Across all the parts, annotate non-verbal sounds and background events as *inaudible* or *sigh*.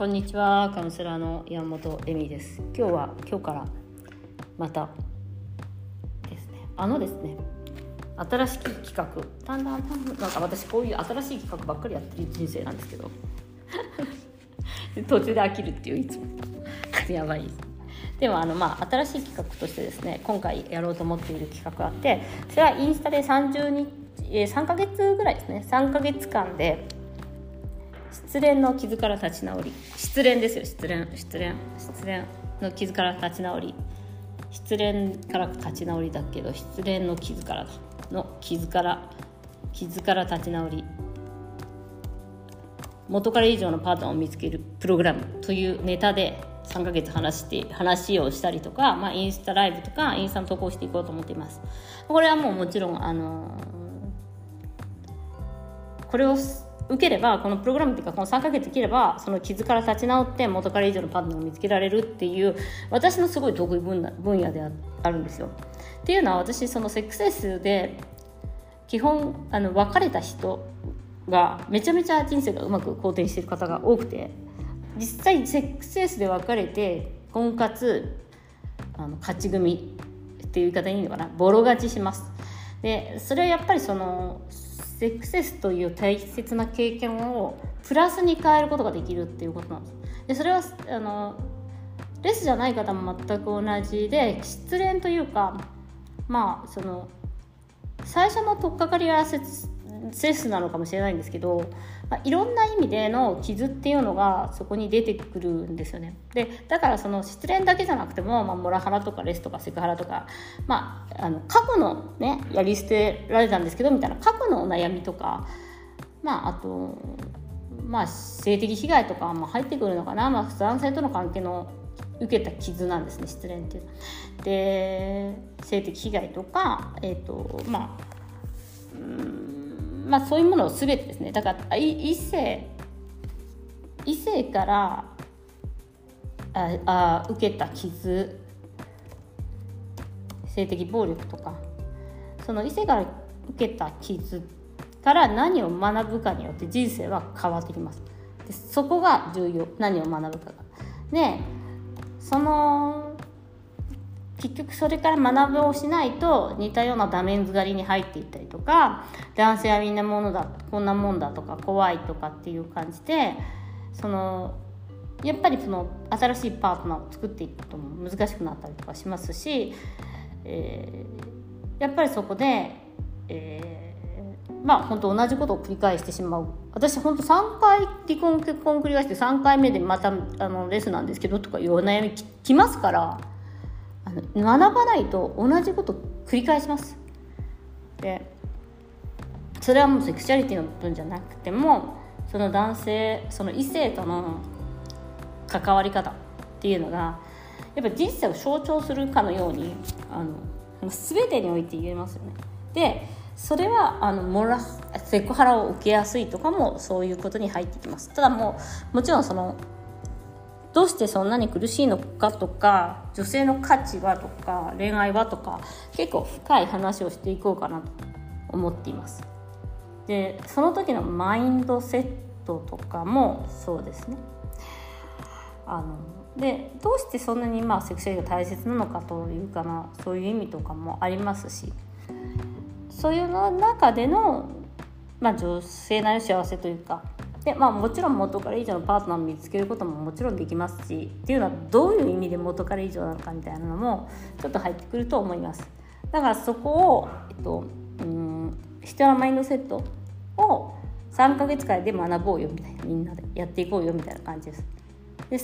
こんにちはカウンセラーの山本恵美です。今日は今日からまたですね。あのですね新しい企画。だんだんなんか私こういう新しい企画ばっかりやってる人生なんですけど。*laughs* 途中で飽きるっていういつも。*laughs* やばい。ですでもあのまあ新しい企画としてですね今回やろうと思っている企画があってそれはインスタで30日、え、3ヶ月ぐらいですね。3ヶ月間で失恋の傷から立ち直り。失恋ですよ失恋。失恋。失恋の傷から立ち直り。失恋から立ち直りだけど失恋の傷からの傷から傷から立ち直り。元彼以上のパートナーを見つけるプログラムというネタで3ヶ月話して話をしたりとか、まあ、インスタライブとかインスタの投稿していこうと思っています。これはもうもちろんあのこれを受ければこのプログラムっていうかこの3ヶ月生きればその傷から立ち直って元彼以上のパートナーを見つけられるっていう私のすごい得意分野であるんですよ。っていうのは私そのセックスレスで基本あの別れた人がめちゃめちゃ人生がうまく好転してる方が多くて実際セックスレスで別れて婚活あの勝ち組っていう言い方いいのかなボロ勝ちします。でそれはやっぱりそのセックセスという大切な経験をプラスに変えることができるっていうことなんです。でそれはあのレスじゃない方も全く同じで失恋というかまあその最初の取っかかりはセスなのかもしれないんですけどまあ、いろんな意味での傷っていうのがそこに出てくるんですよね。でだからその失恋だけじゃなくても、まあ、モラハラとかレスとかセクハラとか、まあ、あの過去のねやり捨てられたんですけどみたいな過去のお悩みとかまああとまあ性的被害とかも入ってくるのかな、まあ、男性との関係の受けた傷なんですね失恋っていうで性的被害とかえっ、ー、とまあうんまあ、そういうものを全てですね。だから異性異性からああ受けた傷性的暴力とかその異性から受けた傷から何を学ぶかによって人生は変わってきます。でそこが重要。何を学ぶかが。でその結局それから学びをしないと似たようなダメンズ狩りに入っていったりとか男性はみんなものだこんなもんだとか怖いとかっていう感じでそのやっぱりその新しいパートナーを作っていくことも難しくなったりとかしますし、えー、やっぱりそこで、えー、まあ本当同じことを繰り返してしまう私本当3回離婚結婚繰り返して3回目でまたあのレスなんですけどとかいうお悩みきますから。あの学ばないと同じこと繰り返します。でそれはもうセクシャリティの部分じゃなくてもその男性その異性との関わり方っていうのがやっぱ人生を象徴するかのようにあの全てにおいて言えますよね。でそれはあのモラセクハラを受けやすいとかもそういうことに入ってきます。ただもうもちろんそのどうしてそんなに苦しいのかとか女性の価値はとか恋愛はとか結構深い話をしていこうかなと思っています。でその時のマインドセットとかもそうですね。あのでどうしてそんなにまあセクシャルが大切なのかというかなそういう意味とかもありますしそういうの中での、まあ、女性なり幸せというかでまあ、もちろん元彼以上のパートナーを見つけることももちろんできますしっていうのはどういう意味で元彼以上なのかみたいなのもちょっと入ってくると思います。だからそこを、えっと、うん人のマインドセットを3ヶ月間で学ぼうよみたいなみんなでやっていこうよみたいな感じです。で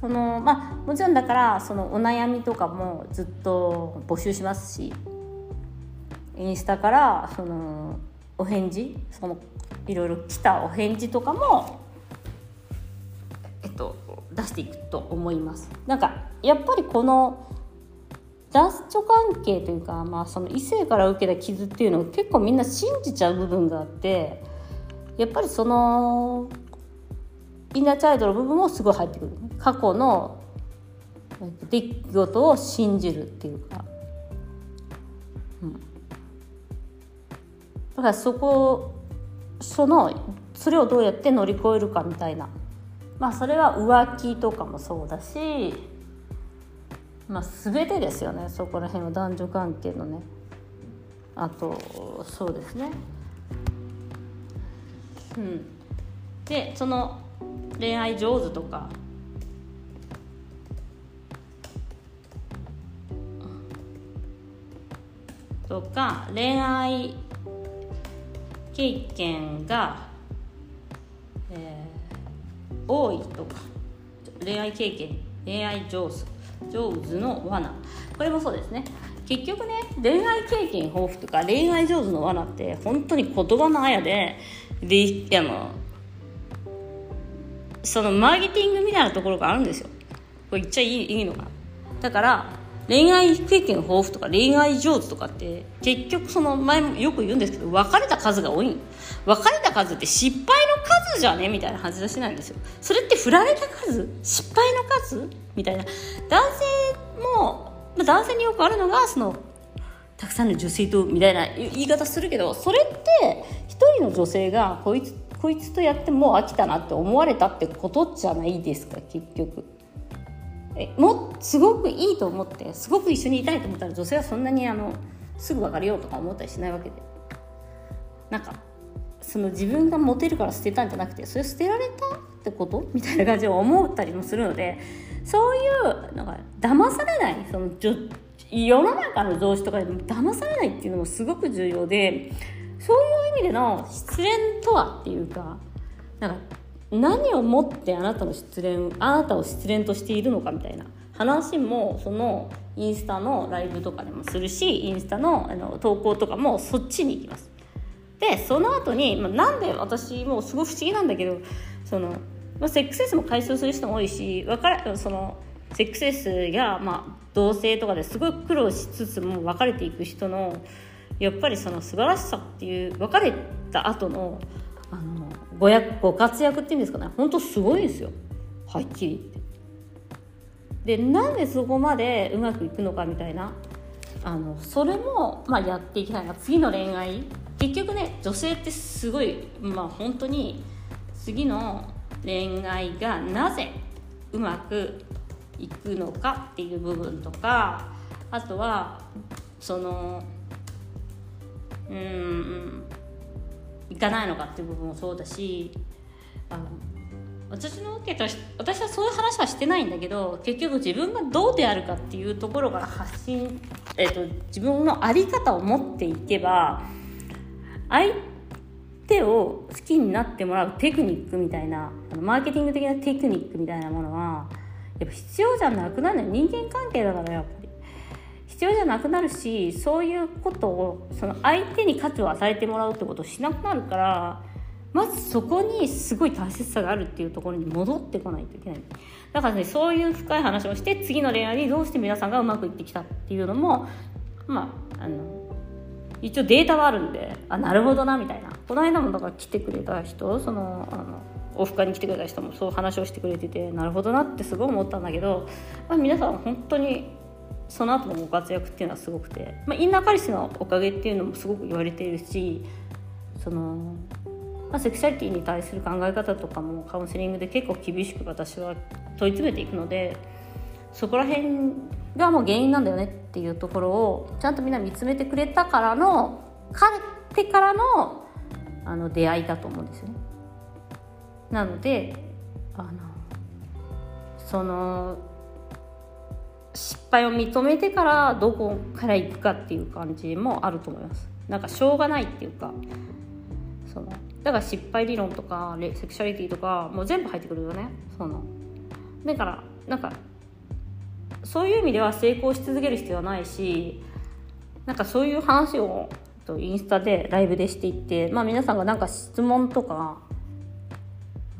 そのまあもちろんだからそのお悩みとかもずっと募集しますしインスタからそのお返事？そのいろいろ来たお返事とかも、えっと、出していくと思います。なんかやっぱりこの男女関係というか、まあ、その異性から受けた傷っていうのを結構みんな信じちゃう部分があってやっぱりそのインナーチャイルドの部分もすごい入ってくる。過去の出来事を信じるっていうか、うん、だからそこそのそれをどうやって乗り越えるかみたいな。まあそれは浮気とかもそうだしまあ全てですよね。そこら辺は男女関係のね。あとそうですね。うん。でその恋愛上手とか。とか恋愛経験が、えー、多いとか恋愛経験恋愛上手上手の罠。これもそうですね。結局ね恋愛経験豊富とか恋愛上手の罠って本当に言葉のあやでであのそのマーケティングみたいなところがあるんですよ。これ言っちゃいいいいのかだから恋愛経験豊富とか恋愛上手とかって結局その前もよく言うんですけど別れた数が多い。別れた数って失敗の数じゃね？みたいな話出しなんですよ。それって振られた数？失敗の数？みたいな。男性も男性によくあるのがそのたくさんの女性とみたいな言い方するけどそれって一人の女性がこいつこいつとやってもう飽きたなって思われたってことじゃないですか結局。もすごくいいと思ってすごく一緒にいたいと思ったら女性はそんなにあのすぐ別れようとか思ったりしないわけで。なんかその自分がモテるから捨てたんじゃなくてそれ捨てられたってこと？みたいな感じで思ったりもするのでそういうなんか騙されないその世の中の上司とかでも騙されないっていうのもすごく重要でそういう意味での失恋とはっていうかなんか何をもってあなたの失恋あなたを失恋としているのかみたいな話もそのインスタのライブとかでもするしインスタのあの投稿とかもそっちに行きます。でその後に、まあ、なんで私もすごい不思議なんだけどその、まあ、セックスレスも解消する人も多いし分かれそのセックスレスや、まあ、同性とかですごい苦労しつつも別れていく人のやっぱりその素晴らしさっていう別れた後のあのごやご活躍っていうんですかね。本当すごいですよ。はっきり言って。でなんでそこまでうまくいくのかみたいな。あのそれも、まあ、やっていきたいな。次の恋愛。結局ね女性ってすごいまあ本当に次の恋愛がなぜうまくいくのかっていう部分とかあとはそのうん。いかないのかっていう部分もそうだしあの私の受けた私はそういう話はしてないんだけど結局自分がどうであるかっていうところから発信、えーと、自分の在り方を持っていけば相手を好きになってもらうテクニックみたいなあのマーケティング的なテクニックみたいなものはやっぱ必要じゃなくなるのよ。人間関係だからやっぱ。必要じゃなくなるしそういうことをその相手に価値を与えてもらうってことをしなくなるからまずそこにすごい大切さがあるっていうところに戻ってこないといけない。だからねそういう深い話をして次の恋愛にどうして皆さんがうまくいってきたっていうのもまああの一応データはあるんであなるほどなみたいな。この間もだから来てくれた人そのあのオフ会に来てくれた人もそう話をしてくれててなるほどなってすごい思ったんだけど、まあ、皆さん本当にその後のご活躍っていうのはすごくて、まあ、インナーカリスのおかげっていうのもすごく言われているしそのまあ、セクシャリティに対する考え方とかもカウンセリングで結構厳しく私は問い詰めていくのでそこら辺がもう原因なんだよねっていうところをちゃんとみんな見つめてくれたからの彼ってからのあの出会いだと思うんですよね。なのであのその敗を認めてからどこから行くかっていう感じもあると思います。なんかしょうがないっていうかそのだから失敗理論とかセクシャリティとかもう全部入ってくるよねそのだからなんかそういう意味では成功し続ける必要はないしなんかそういう話をインスタでライブでしていって、まあ、皆さんがなんか質問とか、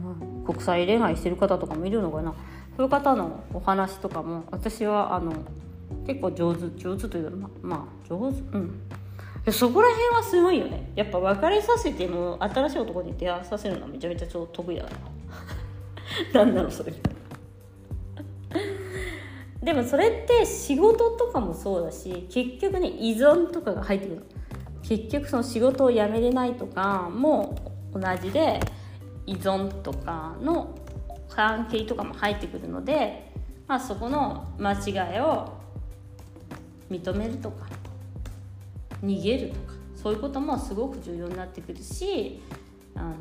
まあ、国際恋愛してる方とかもいるのかなそういう方のお話とかも私はあの結構上手上手というかままあ上手？うん。そこら辺はすごいよね。やっぱ別れさせても新しい男に出会わさせるのはめちゃめちゃ超得意だから *laughs* なんだろうそれ。*laughs* でもそれって仕事とかもそうだし結局ね依存とかが入ってくる。結局その仕事を辞めれないとかも同じで依存とかの関係とかも入ってくるので、まあ、そこの間違いを認めるとか逃げるとかそういうこともすごく重要になってくるしあの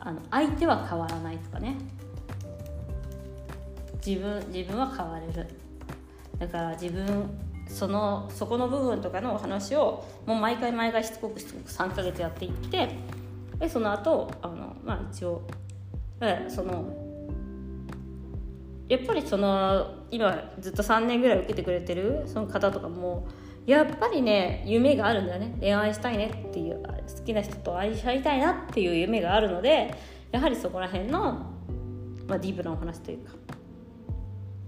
あの相手は変わらないとかね。自分自分は変われる。だから自分そのそこの部分とかのお話をもう毎回毎回しつこくしつこく3ヶ月やっていってでその後あのまあ一応そのやっぱりその今ずっと3年ぐらい受けてくれてるその方とかもやっぱりね夢があるんだよね。恋愛したいねっていう好きな人と愛し合いたいなっていう夢があるのでやはりそこら辺の、まあ、ディープなお話というか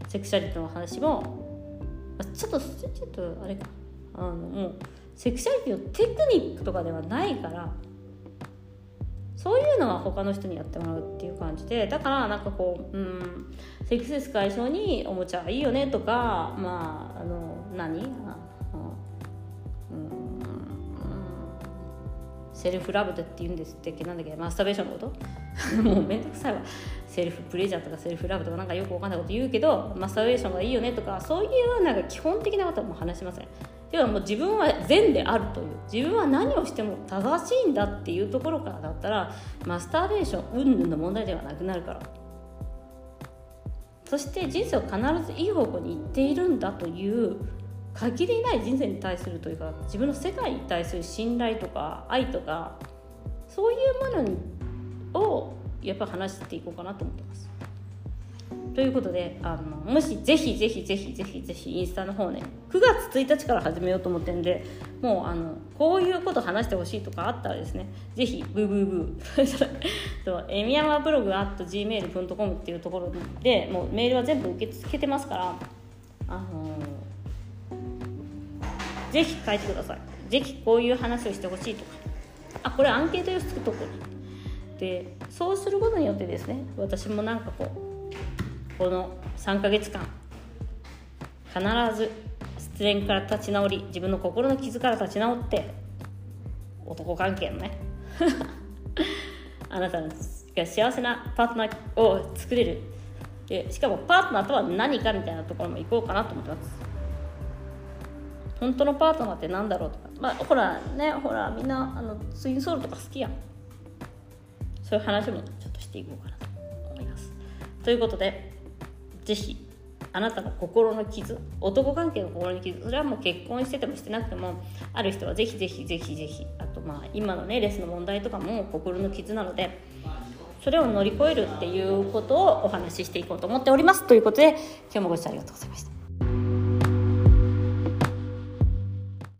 セクシャリティの話もちょっとちょっとあれか。あのもうセクシャリティのテクニックとかではないからそういうのは他の人にやってもらうっていう感じでだからなんかこううんセックスレス解消におもちゃいいよねとかまああの何？あセルフラブって言うんですってなんだっけ？マスターベーションのこと？*laughs* もうめんどくさいわ。セルフプレジャーとかセルフラブとかなんかよくわかんないこと言うけどマスターベーションがいいよねとかそういうなんか基本的なことはもう話しません。ではもう自分は善であるという自分は何をしても正しいんだっていうところからだったらマスターベーション云々の問題ではなくなるからそして人生を必ずいい方向に行っているんだという限りない人生に対するというか自分の世界に対する信頼とか愛とかそういうものをやっぱ話していこうかなと思ってます。ということであのもしぜひぜひぜひぜひぜひインスタの方ね9月1日から始めようと思ってるんでもうあのこういうこと話してほしいとかあったらですねぜひブーブーブー。*laughs* エミヤマブログ at gmail.com っていうところでもうメールは全部受け付けてますからあのぜひ書いてください。ぜひこういう話をしてほしいとか。あこれアンケート用紙作っとこうでそうすることによってですね私もなんかこうこの3ヶ月間必ず失恋から立ち直り自分の心の傷から立ち直って男関係のね *laughs* あなたが幸せなパートナーを作れる。でしかもパートナーとは何かみたいなところも行こうかなと思ってます。本当のパートナーって何だろうとか。まあほらねほらみんなあのツインソウルとか好きやん。そういう話もちょっとしていこうかなと思います。ということで是非あなたの心の傷男関係の心の傷それはもう結婚しててもしてなくてもある人はぜひぜひぜひぜひあとまあ今のねレスの問題とかも心の傷なのでそれを乗り越えるっていうことをお話ししていこうと思っております。ということで今日もご視聴ありがとうございました。